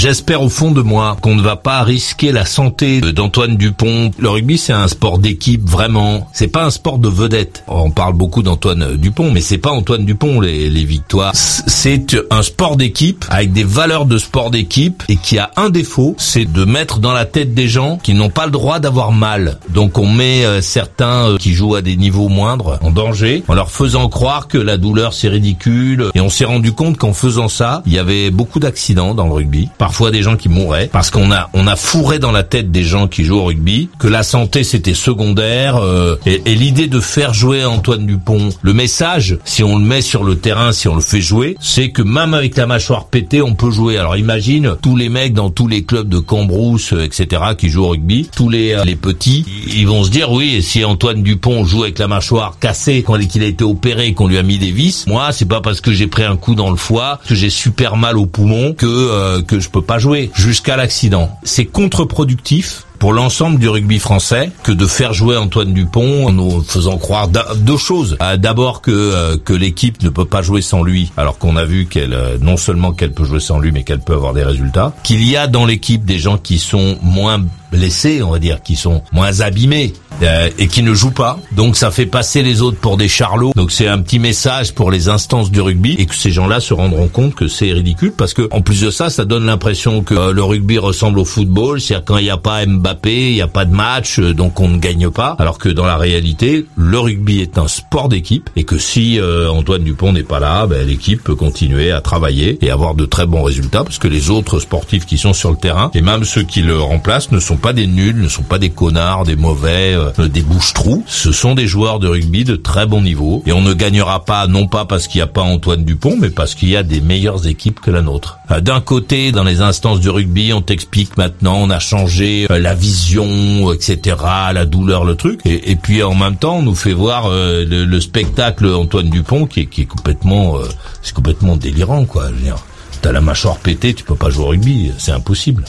J'espère au fond de moi qu'on ne va pas risquer la santé d'Antoine Dupont. Le rugby, c'est un sport d'équipe, vraiment. C'est pas un sport de vedette. On parle beaucoup d'Antoine Dupont, mais c'est pas Antoine Dupont les, les victoires. C'est un sport d'équipe avec des valeurs de sport d'équipe et qui a un défaut, c'est de mettre dans la tête des gens qui n'ont pas le droit d'avoir mal. Donc on met euh, certains euh, qui jouent à des niveaux moindres en danger en leur faisant croire que la douleur c'est ridicule et on s'est rendu compte qu'en faisant ça, il y avait beaucoup d'accidents dans le rugby, parfois des gens qui mouraient parce qu'on a on a fourré dans la tête des gens qui jouent au rugby que la santé c'était secondaire euh, et, et l'idée de faire jouer Antoine Dupont, le message si on le met sur le terrain, si on le fait jouer, c'est que même avec la mâchoire pétée, on peut jouer. Alors imagine tous les mecs dans tous les clubs de Cambrousse, etc., qui jouent au rugby, tous les, les petits, ils vont se dire oui, si Antoine Dupont joue avec la mâchoire cassée quand qu'il a été opéré, qu'on lui a mis des vis, moi c'est pas parce que j'ai pris un coup dans le foie, que j'ai super mal au poumon, que euh, que je peux pas jouer jusqu'à l'accident. C'est contre-productif pour l'ensemble du rugby français que de faire jouer Antoine Dupont en nous faisant croire deux choses. D'abord que que l'équipe ne peut pas jouer sans lui, alors qu'on a vu qu'elle non seulement qu'elle peut jouer sans lui, mais qu'elle peut avoir des résultats. Qu'il y a dans l'équipe des gens qui sont moins blessés, on va dire, qui sont moins abîmés euh, et qui ne jouent pas. Donc ça fait passer les autres pour des charlots. Donc c'est un petit message pour les instances du rugby et que ces gens-là se rendront compte que c'est ridicule parce que en plus de ça, ça donne l'impression que euh, le rugby ressemble au football, c'est-à-dire quand il n'y a pas Mbappé, il n'y a pas de match, euh, donc on ne gagne pas. Alors que dans la réalité, le rugby est un sport d'équipe et que si Antoine Dupont n'est pas là, ben, l'équipe peut continuer à travailler et avoir de très bons résultats parce que les autres sportifs qui sont sur le terrain et même ceux qui le remplacent ne sont pas des nuls, ne sont pas des connards, des mauvais, des bouches-trous. Ce sont des joueurs de rugby de très bon niveau. Et on ne gagnera pas, non pas parce qu'il n'y a pas Antoine Dupont, mais parce qu'il y a des meilleures équipes que la nôtre. Euh, d'un côté, dans les instances du rugby, on t'explique maintenant, on a changé euh, la vision, etc., la douleur, le truc. Et, puis en même temps, on nous fait voir le, spectacle Antoine Dupont qui est, qui est complètement, c'est complètement délirant, quoi. T'as la mâchoire pétée, tu peux pas jouer au rugby, c'est impossible.